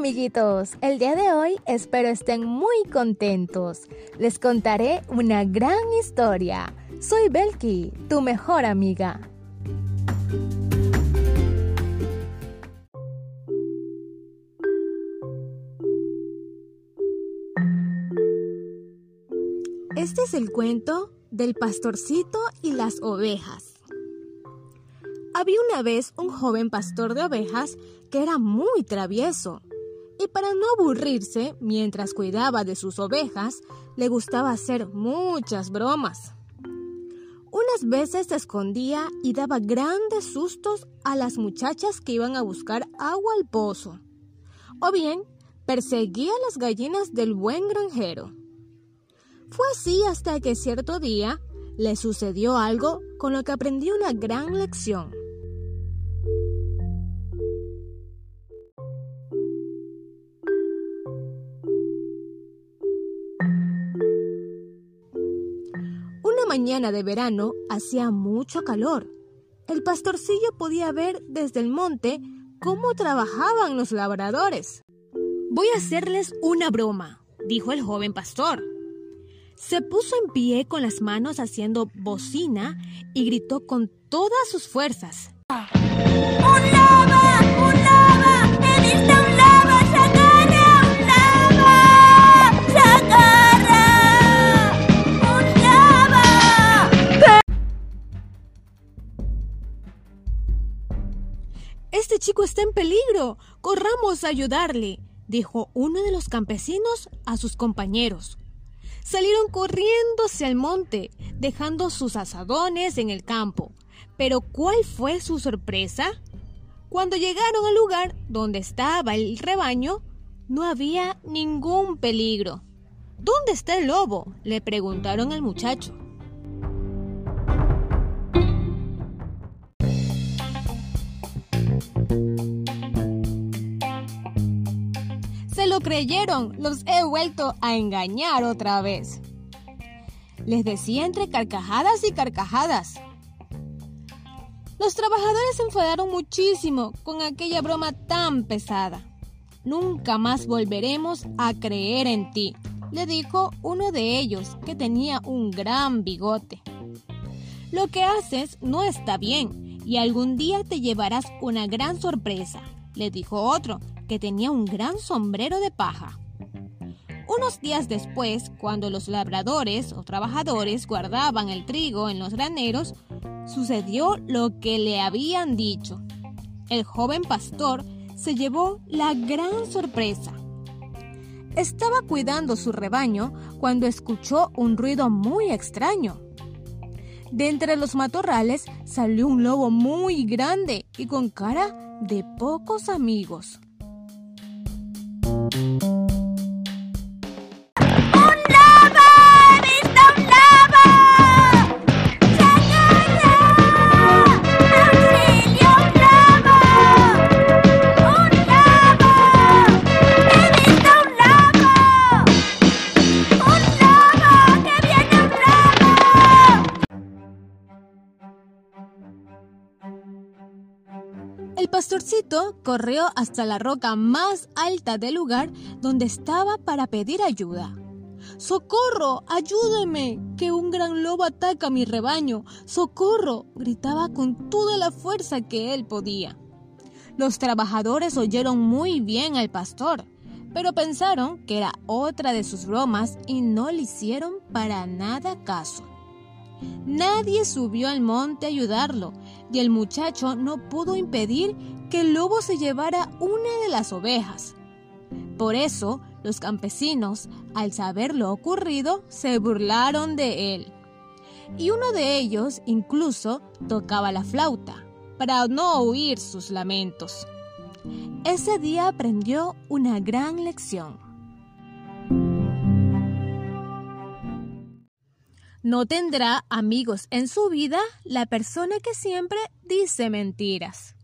amiguitos, el día de hoy espero estén muy contentos. Les contaré una gran historia. Soy Belki, tu mejor amiga. Este es el cuento del pastorcito y las ovejas. Había una vez un joven pastor de ovejas que era muy travieso y para no aburrirse mientras cuidaba de sus ovejas, le gustaba hacer muchas bromas. Unas veces se escondía y daba grandes sustos a las muchachas que iban a buscar agua al pozo. O bien, perseguía a las gallinas del buen granjero. Fue así hasta que cierto día le sucedió algo con lo que aprendió una gran lección. Mañana de verano hacía mucho calor. El pastorcillo podía ver desde el monte cómo trabajaban los labradores. Voy a hacerles una broma, dijo el joven pastor. Se puso en pie con las manos haciendo bocina y gritó con todas sus fuerzas. Chico está en peligro. Corramos a ayudarle, dijo uno de los campesinos a sus compañeros salieron corriendo hacia el monte, dejando sus asadones en el campo. Pero ¿cuál fue su sorpresa? Cuando llegaron al lugar donde estaba el rebaño, no había ningún peligro. ¿Dónde está el lobo? le preguntaron al muchacho. Lo creyeron, los he vuelto a engañar otra vez. Les decía entre carcajadas y carcajadas. Los trabajadores se enfadaron muchísimo con aquella broma tan pesada. Nunca más volveremos a creer en ti, le dijo uno de ellos, que tenía un gran bigote. Lo que haces no está bien y algún día te llevarás una gran sorpresa, le dijo otro, que tenía un gran sombrero de paja. Unos días después, cuando los labradores o trabajadores guardaban el trigo en los graneros, sucedió lo que le habían dicho. El joven pastor se llevó la gran sorpresa. Estaba cuidando su rebaño cuando escuchó un ruido muy extraño. De entre los matorrales salió un lobo muy grande y con cara de pocos amigos. El pastorcito corrió hasta la roca más alta del lugar donde estaba para pedir ayuda. ¡Socorro! ¡Ayúdeme! ¡Que un gran lobo ataca a mi rebaño! ¡Socorro! gritaba con toda la fuerza que él podía. Los trabajadores oyeron muy bien al pastor, pero pensaron que era otra de sus bromas y no le hicieron para nada caso. Nadie subió al monte a ayudarlo y el muchacho no pudo impedir que el lobo se llevara una de las ovejas. Por eso, los campesinos, al saber lo ocurrido, se burlaron de él. Y uno de ellos incluso tocaba la flauta para no oír sus lamentos. Ese día aprendió una gran lección. No tendrá amigos en su vida la persona que siempre dice mentiras.